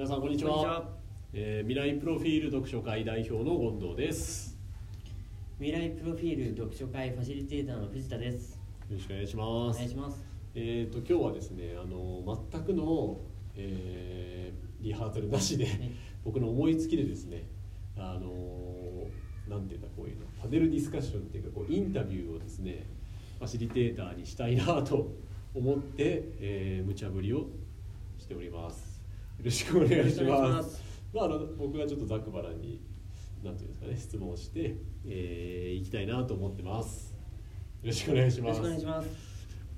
皆さんこんにちは。こんにちは。えー未来プロフィール読書会代表の権藤です。未来プロフィール読書会ファシリテーターの藤田です。よろしくお願いしまおす願いします。えー、と今日はですねあの全くの、えーリハーサルなしではい。僕の思いつきでですねあのなんていうんだこういうのパネルディスカッションっていうかこうインタビューをですねファシリテーターにしたいなと思って、えー無茶ぶりをしております。よろしくお願いしよろしくお願いしまます。すまあ、あの僕がちょっとざっくばらんになんていうんですかね質問をして、えー、いきたいなと思ってます。よろしくお願いしよろしますくお願いします。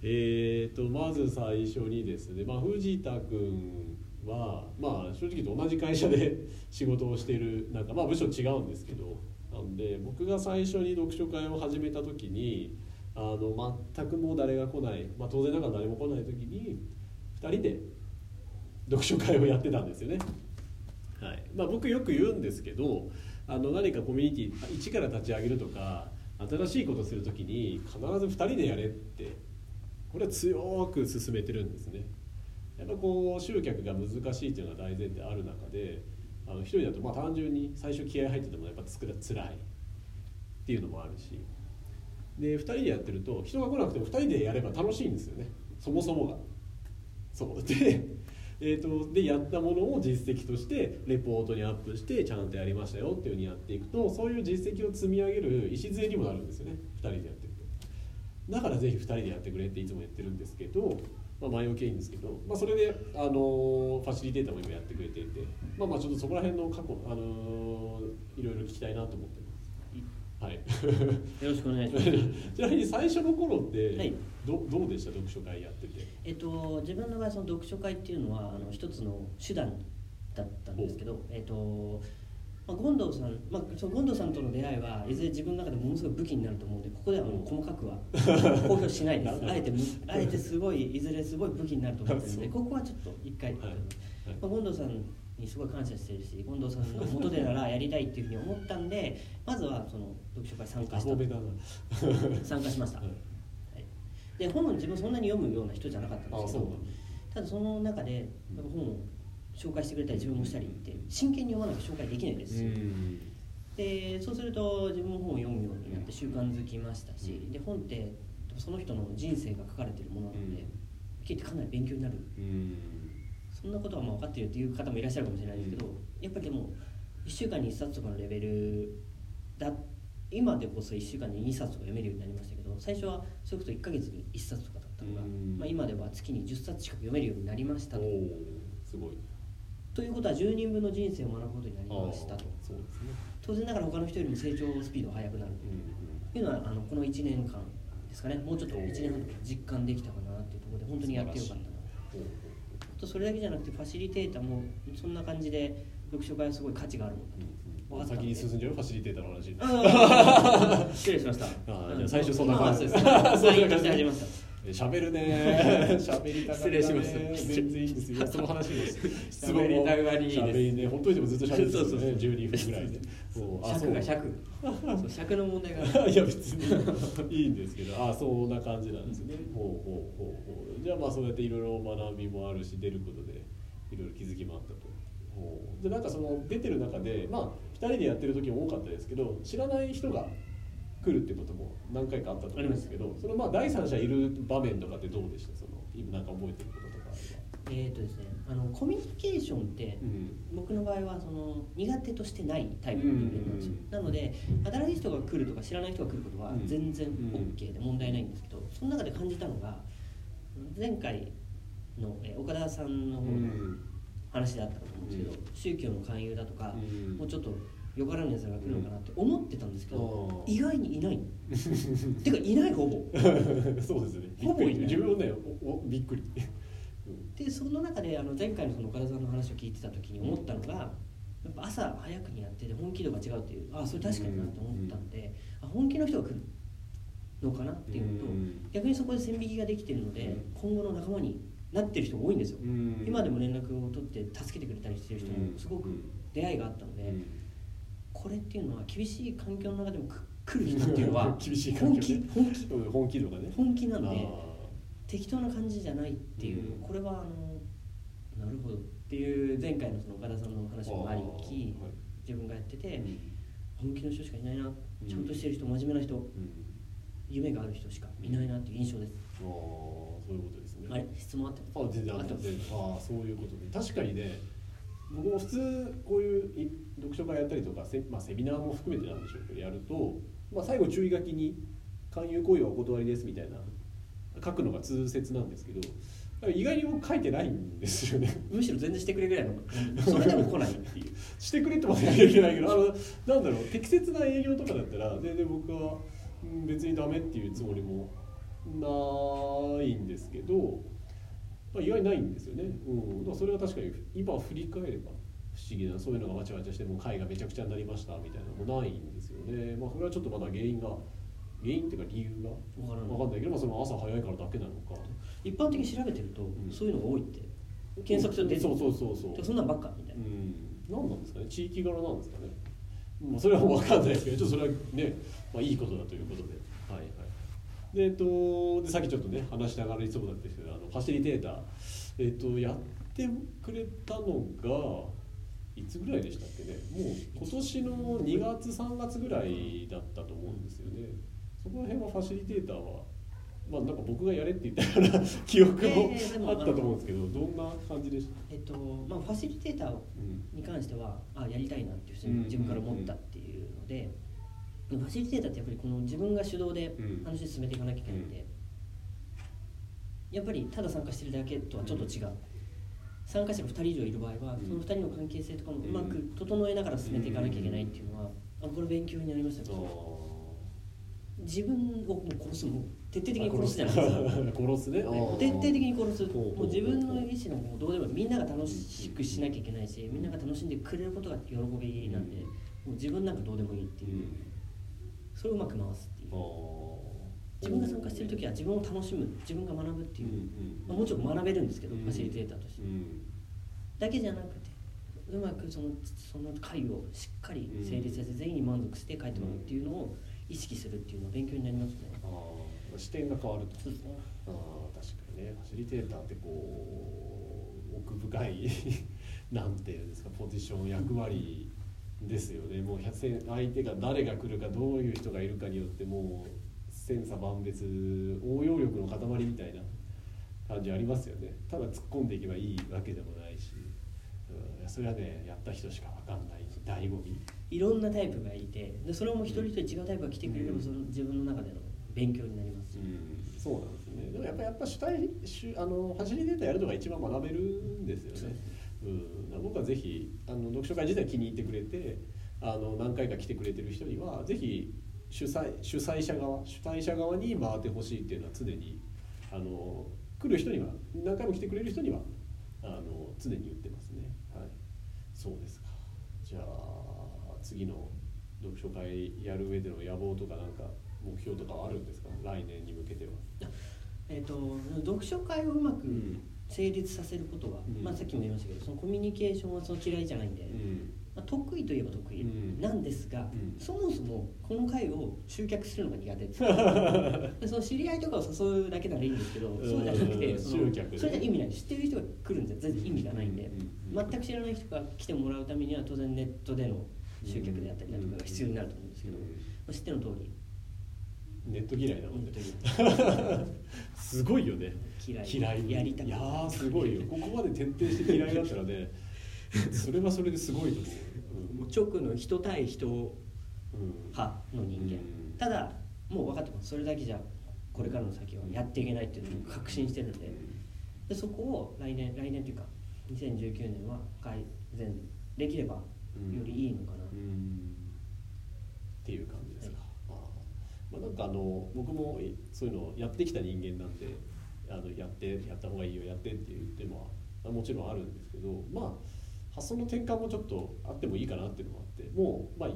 えー、とまず最初にですね、まあ、藤田君は、まあ、正直と同じ会社で仕事をしているなんか、まあ、部署違うんですけどなんで僕が最初に読書会を始めた時にあの全くもう誰が来ない、まあ、当然ながら誰も来ない時に2人で読書会をやってたんですよね。はい。まあ、僕よく言うんですけどあの何かコミュニティ一から立ち上げるとか新しいことをする時に必ず2人でやれってこれは強く進めてるんですね。やっぱこう集客が難しいっていうのが大前提ある中であの一人だとまあ単純に最初気合入っててもやっぱ作るつらい。っていうのもあるし。で2人でやってると人が来なくても2人でやれば楽しいんですよね。そもそもが。そう。でえー、とでやったものを実績としてレポートにアップしてちゃんとやりましたよっていうふうにやっていくとそういう実績を積み上げる礎にもなるんですよね。2人でやってると。だからぜひ2人でやってくれっていつも言ってるんですけど、まあ、前置きはいいんですけど、まあ、それで、あのーファシリテーターも今やってくれていてまあまあちょっとそこら辺の過去、あのーいろいろ聞きたいなと思ってます。はい。よろしくお願いします。ちなみに最初の頃ってはい。ど,、どうでした？読書会やってて。えっと自分の場合その読書会っていうのはあの一つの手段だったんですけど、えっと。まあ、権藤さん、まあ、その権藤さんとの出会いはい。ずれ自分の中でものすごい武器になると思うんでここではもう細かくは 公表しないです。あえてむあえてすごいいずれすごい武器になると思ってるんで ここはちょっと一回、はい。はい。まあ、権藤さんにすごい感謝してるし権藤さんの元でならやりたいっていうふうに思ったんでまずはその読書会参加した。参加しました、はい。はい、で本を自分そんなに読むような人じゃなかったんあですけどただその中で本を紹介してくれたり自分もしたりって真剣に読まなきゃ紹介できないですし、うん。でそうすると自分も本を読むようになって習慣づきましたし、で本ってその人の人生が書かれてるものなので、うん。聞いてかなり勉強になる。うんそんなことはまあ分かってるっていう方もいらっしゃるかもしれないですけど、やっぱりでも1週間に1冊とかのレベルだ今でこそ1週間に2冊とか読めるようになりましたけど最初はそれこそ1ヶ月に1冊とかだったのが、うん。まあ、今では月に10冊近く読めるようになりましたと。すごいということは10人分の人生を学ぶことになりましたと。そうですね。当然ながら他の人よりも成長スピードが速くなるというのはあのこの1年間ですかね。もうちょっと1年半とか実感できたかなっていうところで本当にやってよかったな。あとそれだけじゃなくてファシリテーターもそんな感じで読書会はすごい価値があるもんだとまあ先に進んじゃう？ファシリテーターの話 失礼しました。あーじゃあ最初そんな感じです。そんな感じサインとして始めました。喋るね。喋りたがりだね。失礼しました全然いいんですよ。その話です。質喋りたがりです。喋りね本当にでもずっと喋ってたんですね12分ぐらいで。尺が尺。そう尺の問題が。いや別に。いいんですけど。あそんな感じなんですね。ほうほうほうほう。じゃあまあそうやっていろいろ学びもあるし出ることでいろいろ気づきもあったと。ほう。でなんかその出てる中でまあ2人でやってる時も多かったですけど知らない人が来るってことも何回かあったと思うんですけどそのまあ第三者いる場面とかってどうでした？その今なんか覚えてることとかあえっとですね、あのコミュニケーションってうん。僕の場合はその苦手としてないタイプの人間なんですよ。うんなので新しい人が来るとか知らない人が来ることはうん。全然うん。OK で問題ないんですけどその中で感じたのが前回のえ岡田さんの方の話であったかと思うんですけど、うん。宗教の勧誘だとか、うん。もうちょっとよからぬやつらが来るのかなって思ってたんですけど、あー意外にいない。てかいないほぼ。そうですね。ほぼいない。り。自分もねおおびっくり。でその中であの前回のその岡田さんの話を聞いてた時に思ったのがやっぱ朝早くにやってて本気度が違うっていう。あそれ確かになと思ったんで、あ本気の人が来るのかなっていうのと、うん。逆にそこで線引きができてるので、今後の仲間になってる人が多いんですよ、うん。今でも連絡を取って助けてくれたりしてる人もすごく出会いがあったので、うんこれっていうのは厳しい環境の中でもく来る人っていうのは 厳しい環境本気ね本気。うん本気度がね。本気なんであ適当な感じじゃないっていう、うん。これはあのなるほどっていう前回のその岡田さんの話もありき、はい。自分がやってて、うん。本気の人しかいないな、ん。ちゃんとしてる人真面目な人うん。夢がある人しかいないなっていう印象です、ああそういうことですね。あれ質問あってますあ全然あっ全然。ああそういうことで確かにね僕も普通こういうい読書会やったりとかセ,、まあ、セミナーも含めてなんでしょうけどやると、まあ、最後注意書きに「勧誘行為はお断りです」みたいな書くのが通説なんですけど意外に僕書いてないんですよね。むしろ全然してくれぐらいのそれでも来ないっていう。してくれってまで言わなきゃいけないけどあのなんだろう適切な営業とかだったら全然僕はうん別にダメっていうつもりもないんですけど、まあ、意外にないんですよね、うん、だそれは確かに今振り返れば不思議なそういうのがわちゃわちゃしてもう会がめちゃくちゃになりましたみたいなのもないんですよね。まあこれはちょっとまだ原因が原因っていうか理由が分かんないけど、まあ、その朝早いからだけなのか。一般的に調べてると、ん。そういうのが多いって。検索すると出てくるそうそうそうそう。そんなんばっかみたいな、うん、何なんですかね？地域柄なんですかね、まあ、それは分かんないですけどちょっとそれはね、まあ、いいことだということで。はいはいで,、えっと、でさっきちょっとね話しながらいつもだったんですけどあのファシリテーター、えっと、やってくれたのがいつぐらいでしたっけね？もう今年の2月3月ぐらいだったと思うんですよね。そこら辺はファシリテーターはまあなんか僕がやれって言ったような 記憶もあったと思うんですけどどんな感じでした？えっとまあ、ファシリテーターうんに関してはあやりたいなっていうふううんに自分から思ったっていうので、ファシリテーターってやっぱりこの自分が主導でうん。話を進めていかなきゃいけないんで、やっぱりただ参加してるだけとはちょっと違う、参加者が2人以上いる場合は、うん。その2人の関係性とかもうまく整えながら進めていかなきゃいけないっていうのは、あこれ勉強になりましたよ自分をもう殺すもう徹底的に殺すじゃないですか。殺す。ね。徹底的に殺す。もう自分の意思のもうどうでもみんなが楽しくしなきゃいけないしみんなが楽しんでくれることが喜びなんで、もう自分なんかどうでもいいっていう、それをうまく回すっていう。自分が参加してる時は自分を楽しむ自分が学ぶっていう、まあ、もちろん学べるんですけど、ファシリテーターとして、だけじゃなくてうまくそのその会をしっかり成立させて全員に満足して帰ってもらうっていうのを意識するっていうのは勉強になりますね、視点が変わると。そうですね。ああ確かにね。ファシリテーターってこう奥深い なんていうんですかポジション役割ですよね。もう100相手が誰が来るかどういう人がいるかによってもう千差万別応用力の塊みたいな感じありますよね。ただ突っ込んでいけばいいわけでもないし、うん、それはねやった人しか分かんない醍醐味。いろんなタイプがいてでそれも一人一人違うタイプが来てくれれば、うん。その自分の中での勉強になります、そうなんですね。でもやっぱやっぱ主体主あのファシリテーターやるのが一番学べるんですよねうん、僕はぜひあの読書会自体気に入ってくれてあの何回か来てくれてる人にはぜひ主催主催者側主催者側に回ってほしいっていうのは常にあの来る人には何回も来てくれる人にはあの常に言ってますね。はい。そうですか。じゃあ次の読書会やる上での野望とかなんか目標とかはあるんですか？来年に向けては。えっと読書会をうまくうん成立させることは、うん。まあ、さっきも言いましたけどそのコミュニケーションはその嫌いじゃないんで、うん。まあ、得意といえば得意うん。なんですが、うん。そもそもこの会を集客するのが苦手で その知り合いとかを誘うだけならいいんですけど、うん。そうじゃなくてその集客ねそれじゃ意味ない知ってる人が来るんじゃ全然意味がないんで、全く知らない人が来てもらうためには当然ネットでの集客であったりだとかが必要になると思うんですけど、まあ、知っての通りネット嫌いなので。すごいよね。嫌い。嫌いやりたい。いやーすごいよ。ここまで徹底して嫌いだったらね それはそれですごいと思う。もう直の人対人うんうん派の人間、うん。ただもう分かってます。それだけじゃこれからの先はやっていけないっていうのを確信してるんで。でそこを来年来年というか2019年は改善できればよりいいのかな、うん。っていう感じですか、あーまあ、なんかあの僕もそういうのをやってきた人間なんであのやってやった方がいいよやってって言ってももちろんあるんですけどまあ発想の転換もちょっとあってもいいかなっていうのもあってもうまあ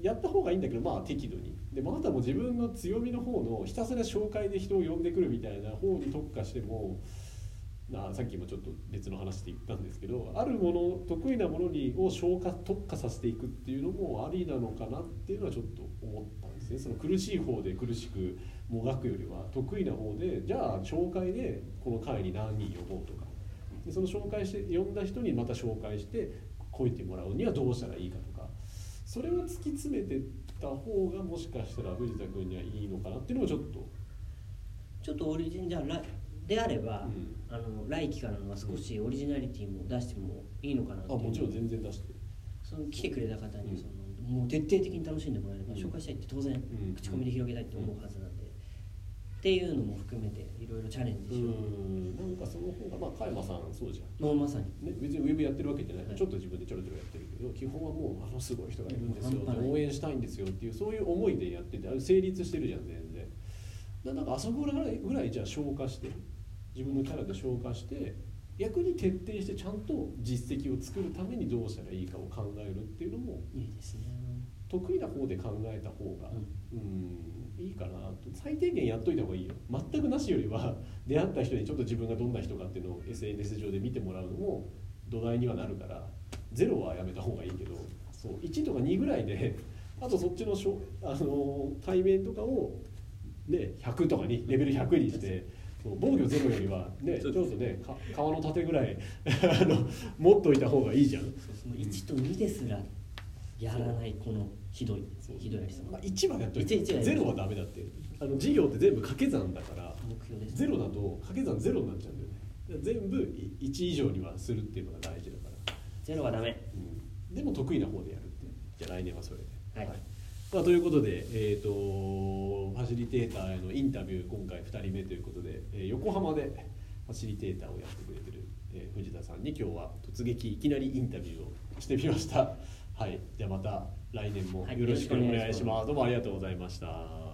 やった方がいいんだけどまあ適度に。でもあなたも自分の強みの方のひたすら紹介で人を呼んでくるみたいな方に特化してもなさっきもちょっと別の話で言ったんですけどあるもの得意なものにを消化特化させていくっていうのもありなのかなっていうのはちょっと思ったんですね。その苦しい方で苦しくもがくよりは得意な方でじゃあ紹介でこの会に何人呼ぼうとか。でその紹介して呼んだ人にまた紹介してこいてもらうにはどうしたらいいかとか。それを突き詰めてった方がもしかしたら藤田君にはいいのかなっていうのもちょっと。ちょっとオリジンじゃあであれば、うん。あの来期からのは少しオリジナリティも出してもいいのかなっていう。あもちろん全然出して。その来てくれた方うん。にその、もう徹底的に楽しんでもらえれば、うん。紹介したいって当然、ん。口コミで広げたいって思うはずなんで、っていうのも含めていろいろチャレンジしよう、うん。なんかその方がまあ加山さんそうじゃん。もうまさに。ね、別にウェブやってるわけじゃない、はい。ちょっと自分でちょろちょろやってるけど基本はもうあのすごい人がいるんですよ。応援したいんですよっていうそういう思いでやっててあれ成立してるじゃん全然。だなんかあそこぐらいぐらいじゃあ消化して自分のキャラで消化して逆に徹底してちゃんと実績を作るためにどうしたらいいかを考えるっていうのもいいですね。得意な方で考えた方がうん。いいかなと。最低限やっといた方がいいよ。全くなしよりは 出会った人にちょっと自分がどんな人かっていうのを SNS 上で見てもらうのも土台にはなるからゼロはやめた方がいいけどそう1とか2ぐらいで あとそっちのしょあの対面とかを、ね、100とかにレベル100にして防御ゼロよりは、ね、ちょっとねか川の盾ぐらい あの持っといた方がいいじゃん。その1と2ですらやらないこのひどいひどいやりさま。あ、1はやっといて一はやるゼロはダメだって。あの事業って全部掛け算だから目標です。ゼロだと掛け算ゼロになっちゃうんだよね。全部1以上にはするっていうのが大事だから、ゼロはダメ。うん、でも得意な方でやるってじゃあ来年はそれで。はい。まあ、ということで、えー、とシリテーターへのインタビュー今回2人目ということで、えー横浜でファシリテーターをやってくれてる、えー藤田さんに今日は突撃いきなりインタビューをしてみました。はい。じゃあまた来年もよろしくお願いします,、どうもありがとうございました